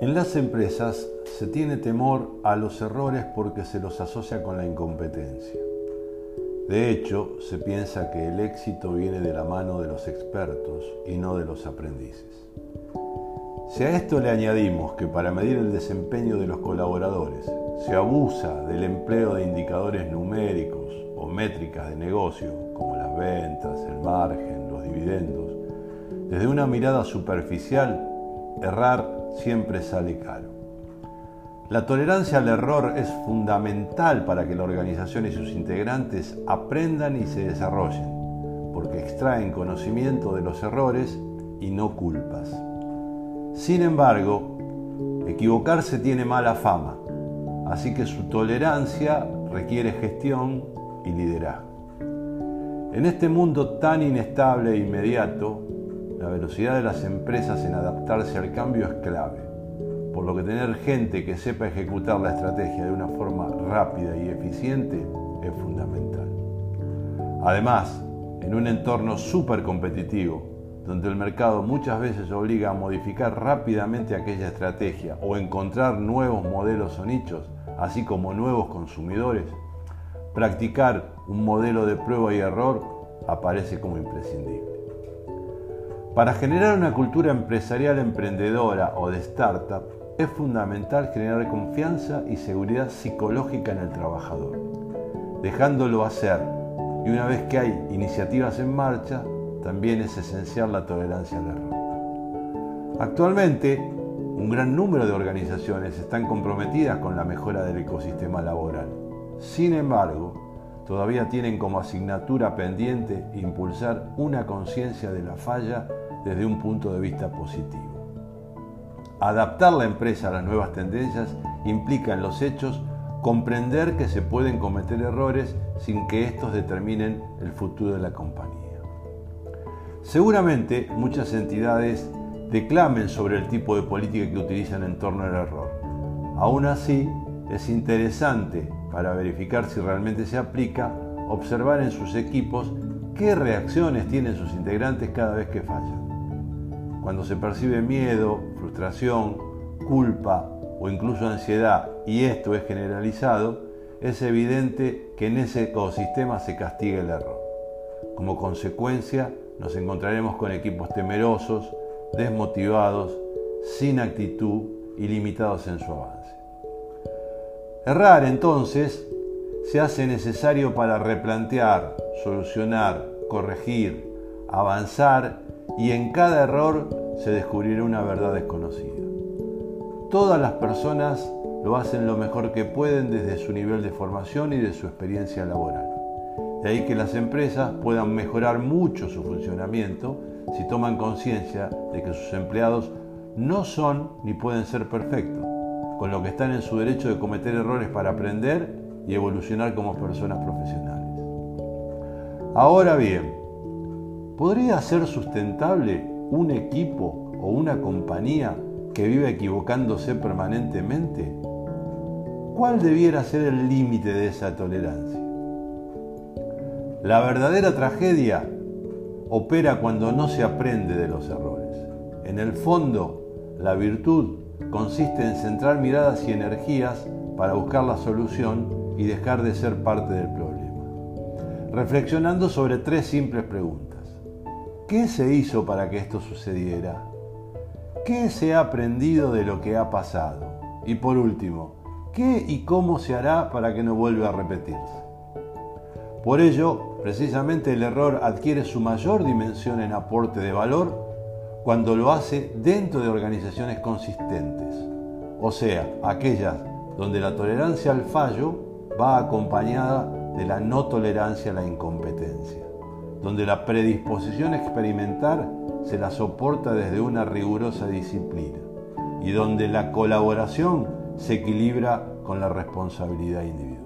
En las empresas se tiene temor a los errores porque se los asocia con la incompetencia. De hecho, se piensa que el éxito viene de la mano de los expertos y no de los aprendices. Si a esto le añadimos que para medir el desempeño de los colaboradores se abusa del empleo de indicadores numéricos o métricas de negocio, como las ventas, el margen, los dividendos, desde una mirada superficial, errar siempre sale caro. La tolerancia al error es fundamental para que la organización y sus integrantes aprendan y se desarrollen, porque extraen conocimiento de los errores y no culpas. Sin embargo, equivocarse tiene mala fama, así que su tolerancia requiere gestión y liderazgo. En este mundo tan inestable e inmediato, la velocidad de las empresas en adaptarse al cambio es clave, por lo que tener gente que sepa ejecutar la estrategia de una forma rápida y eficiente es fundamental. Además, en un entorno súper competitivo, donde el mercado muchas veces obliga a modificar rápidamente aquella estrategia o encontrar nuevos modelos o nichos, así como nuevos consumidores, practicar un modelo de prueba y error aparece como imprescindible. Para generar una cultura empresarial emprendedora o de startup, es fundamental generar confianza y seguridad psicológica en el trabajador, dejándolo hacer. Y una vez que hay iniciativas en marcha, también es esencial la tolerancia al error. Actualmente, un gran número de organizaciones están comprometidas con la mejora del ecosistema laboral. Sin embargo, todavía tienen como asignatura pendiente impulsar una conciencia de la falla desde un punto de vista positivo. Adaptar la empresa a las nuevas tendencias implica en los hechos comprender que se pueden cometer errores sin que estos determinen el futuro de la compañía. Seguramente muchas entidades declamen sobre el tipo de política que utilizan en torno al error. Aún así, es interesante para verificar si realmente se aplica observar en sus equipos qué reacciones tienen sus integrantes cada vez que fallan. Cuando se percibe miedo, frustración, culpa o incluso ansiedad, y esto es generalizado, es evidente que en ese ecosistema se castiga el error. Como consecuencia, nos encontraremos con equipos temerosos, desmotivados, sin actitud y limitados en su avance. Errar entonces se hace necesario para replantear, solucionar, corregir, avanzar y en cada error se descubrirá una verdad desconocida. Todas las personas lo hacen lo mejor que pueden desde su nivel de formación y de su experiencia laboral. De ahí que las empresas puedan mejorar mucho su funcionamiento si toman conciencia de que sus empleados no son ni pueden ser perfectos, con lo que están en su derecho de cometer errores para aprender y evolucionar como personas profesionales. Ahora bien, ¿Podría ser sustentable un equipo o una compañía que vive equivocándose permanentemente? ¿Cuál debiera ser el límite de esa tolerancia? La verdadera tragedia opera cuando no se aprende de los errores. En el fondo, la virtud consiste en centrar miradas y energías para buscar la solución y dejar de ser parte del problema. Reflexionando sobre tres simples preguntas. ¿Qué se hizo para que esto sucediera? ¿Qué se ha aprendido de lo que ha pasado? Y por último, ¿qué y cómo se hará para que no vuelva a repetirse? Por ello, precisamente el error adquiere su mayor dimensión en aporte de valor cuando lo hace dentro de organizaciones consistentes, o sea, aquellas donde la tolerancia al fallo va acompañada de la no tolerancia a la incompetencia donde la predisposición a experimentar se la soporta desde una rigurosa disciplina y donde la colaboración se equilibra con la responsabilidad individual.